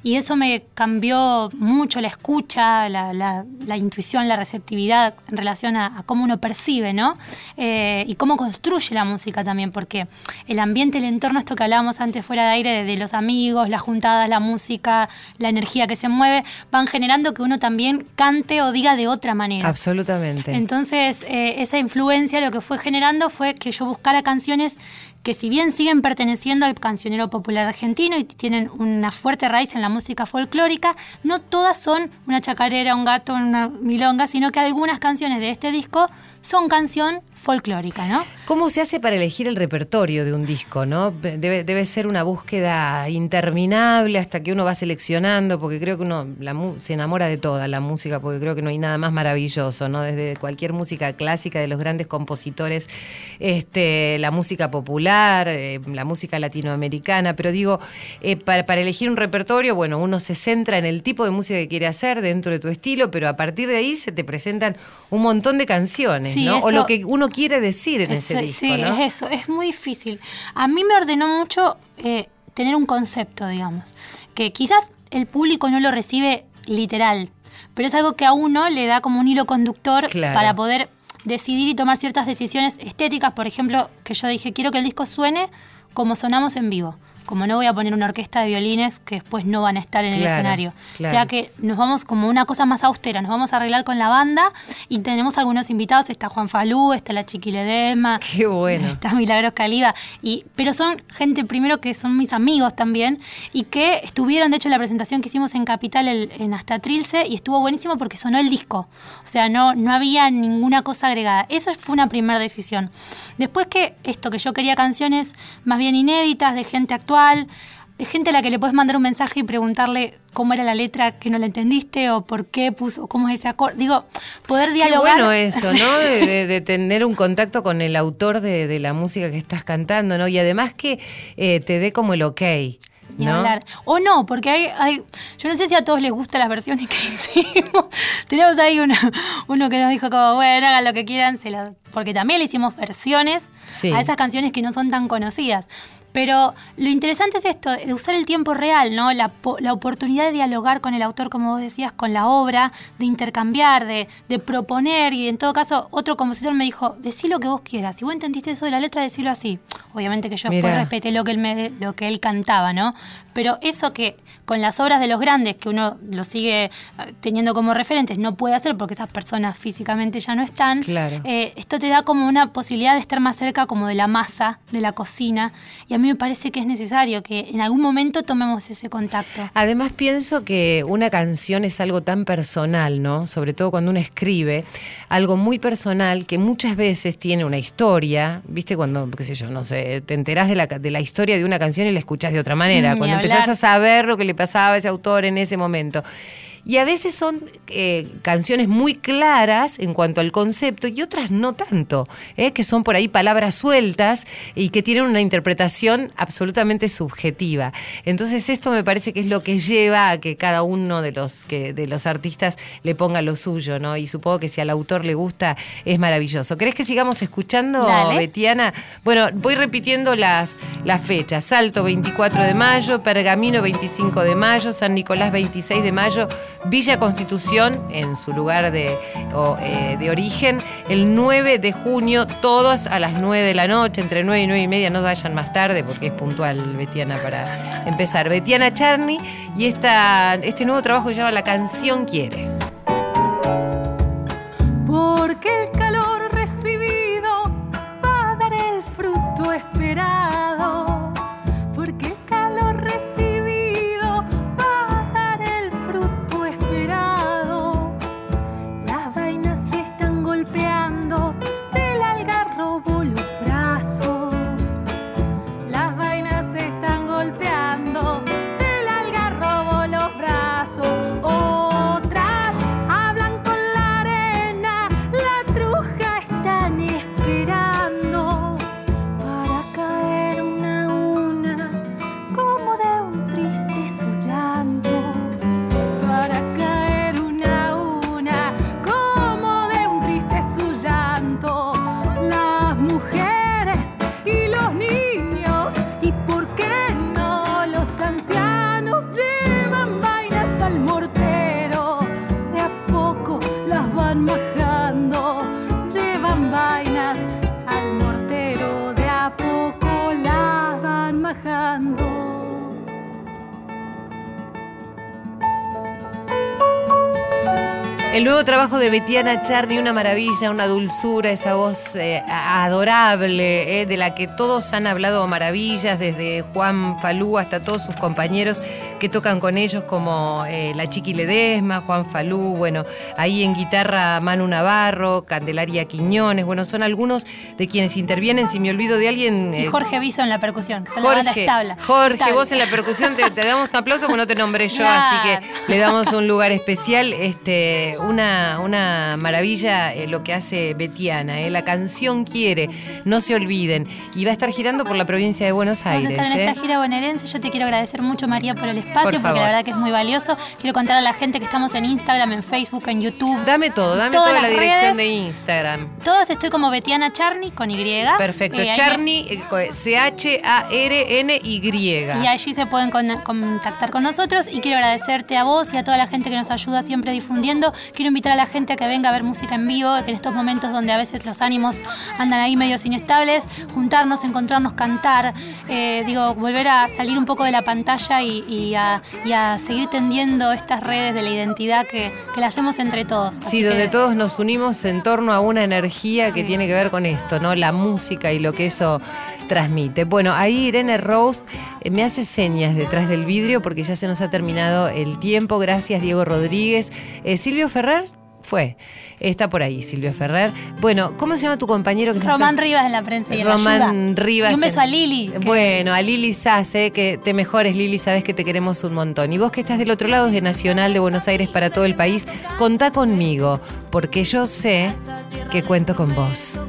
y eso me cambió mucho la escucha, la, intuición, la receptividad en relación a, cómo uno percibe, ¿no? Eh, y cómo construye la música también, porque el ambiente, el entorno, esto que hablábamos antes fuera de aire, de, de los amigos, las juntadas, la música, la energía que se mueve, van generando que uno también cante o diga de otra manera. Absolutamente. Entonces, eh, esa influencia lo que fue generando fue que yo buscara canciones que si bien siguen perteneciendo al cancionero popular argentino y tienen una fuerte raíz en la música folclórica, no todas son una chacarera, un gato, una milonga, sino que algunas canciones de este disco son canción folclórica, ¿no? ¿Cómo se hace para elegir el repertorio de un disco, no? Debe, debe ser una búsqueda interminable hasta que uno va seleccionando, porque creo que uno se enamora de toda la música, porque creo que no hay nada más maravilloso, ¿no? Desde cualquier música clásica de los grandes compositores, este, la música popular, eh, la música latinoamericana, pero digo, eh, para, para elegir un repertorio, bueno, uno se centra en el tipo de música que quiere hacer dentro de tu estilo, pero a partir de ahí se te presentan un montón de canciones, ¿no? o lo que uno quiere decir en ese disco. Sí, es eso, es muy difícil. A mí me ordenó mucho eh, tener un concepto, digamos, que quizás el público no lo recibe literal, pero es algo que a uno le da como un hilo conductor para poder decidir y tomar ciertas decisiones estéticas. Por ejemplo, que yo dije, quiero que el disco suene como sonamos en vivo como no voy a poner una orquesta de violines que después no van a estar en el escenario. O sea que nos vamos como una cosa más austera, nos vamos a arreglar con la banda y tenemos algunos invitados, está Juan Falú, está la Chiquiledema, Qué bueno. está Milagros Caliba, y, pero son gente primero que son mis amigos también y que estuvieron de hecho en la presentación que hicimos en Capital en Hasta Trilce y estuvo buenísimo porque sonó el disco, o sea, no, no había ninguna cosa agregada. Eso fue una primera decisión. Después que esto, que yo quería canciones más bien inéditas de gente actual, gente a la que le puedes mandar un mensaje y preguntarle cómo era la letra que no la entendiste o por qué puso, cómo es ese acorde. Digo, poder dialogar. Qué bueno eso, ¿no? De, tener un contacto con el autor de, la música que estás cantando, ¿no? Y además que eh, te dé como el ok. ¿no? O no, porque hay, hay, yo no sé si a todos les gustan las versiones que hicimos. Tenemos ahí uno, uno que nos dijo como, bueno, hagan lo que quieran, se porque también le hicimos versiones a esas canciones que no son tan conocidas. Pero lo interesante es esto, de usar el tiempo real, ¿no? La, oportunidad de dialogar con el autor, como vos decías, con la obra, de intercambiar, de, proponer, y en todo caso, otro compositor me dijo, decí lo que vos quieras. Si vos entendiste eso de la letra, decilo así. Obviamente que yo después respeté lo que él me, lo que él cantaba, ¿no? Pero eso que con las obras de los grandes, que uno lo sigue eh, teniendo como referentes, no puede hacer porque esas personas físicamente ya no están. Claro. Eh, esto te da como una posibilidad de estar más cerca como de la masa, de la cocina. Y a mí mí me parece que es necesario que en algún momento tomemos ese contacto. Además pienso que una canción es algo tan personal, ¿no? Sobre todo cuando uno escribe, algo muy personal que muchas veces tiene una historia, ¿viste? Cuando, qué sé yo, no sé, te enterás de la, de la historia de una canción y la escuchás de otra manera, Mm, cuando ni empezás hablar. a saber lo que le pasaba a ese autor en ese momento. Y a veces son eh, canciones muy claras en cuanto al concepto y otras no tanto, ¿eh? que son por ahí palabras sueltas y que tienen una interpretación absolutamente subjetiva. Entonces esto me parece que es lo que lleva a que cada uno de los, que, de los artistas le ponga lo suyo, ¿no? Y supongo que si al autor le gusta es maravilloso. ¿Crees que sigamos escuchando, Dale. Betiana? Bueno, voy repitiendo las, las fechas. Salto 24 de mayo, Pergamino 25 de mayo, San Nicolás 26 de mayo, Villa Constitución en su lugar de, eh, de origen, el 9 de junio, todos a las 9 de la noche, entre 9 y 9 y media, no vayan más tarde porque es puntual Betiana para empezar. Betiana Charny y esta, este nuevo trabajo que se llama La canción quiere. Porque trabajo de Betiana Charny, una maravilla, una dulzura, esa voz eh, adorable, eh, de la que todos han hablado maravillas, desde Juan Falú hasta todos sus compañeros que tocan con ellos, como eh, la Chiqui Ledesma, Juan Falú, bueno, ahí en guitarra Manu Navarro, Candelaria Quiñones, bueno, son algunos de quienes intervienen. Si me olvido de alguien. Y eh, Jorge Viso en la percusión. Son la banda Jorge, establa. Jorge, vos en la percusión te, te damos un aplauso porque no te nombré yo, así que le damos un lugar especial. Este, una, una maravilla eh, lo que hace Betiana. La canción quiere, no se olviden. Y va a estar girando por la provincia de Buenos Vamos a Aires. estar en esta gira bonaerense. Yo te quiero agradecer mucho, María, por el espacio, Por porque la verdad que es muy valioso. Quiero contar a la gente que estamos en Instagram, en Facebook, en YouTube. Dame todo, dame toda la dirección redes. de Instagram. Todas estoy como Betiana Charny con Y. Perfecto. Eh, ahí Charny, eh, C-H-A-R-N-Y. Y allí se pueden con- contactar con nosotros y quiero agradecerte a vos y a toda la gente que nos ayuda siempre difundiendo. Quiero invitar a la gente a que venga a ver música en vivo, que en estos momentos donde a veces los ánimos andan ahí medios inestables, juntarnos, encontrarnos, cantar, eh, digo, volver a salir un poco de la pantalla y, y a, y a seguir tendiendo estas redes de la identidad que, que la hacemos entre todos. Así Sí, donde que- todos nos unimos en torno a una energía que tiene que ver con esto, ¿no? La música y lo que eso transmite. Bueno, ahí Irene Rose eh, me hace señas detrás del vidrio porque ya se nos ha terminado el tiempo. Gracias, Diego Rodríguez. Eh, Silvio Ferrer fue. Está por ahí, Silvio Ferrer. Bueno, ¿cómo se llama tu compañero que Román Rivas en la prensa y en la Román ayuda. Rivas. Y un beso en- a Lili. que- Bueno, a Lili Sass, eh, que te mejores, Lili, sabes que te queremos un montón. Y vos que estás del otro lado, de Nacional de Buenos Aires para todo el país, contá conmigo, porque yo sé que cuento con vos.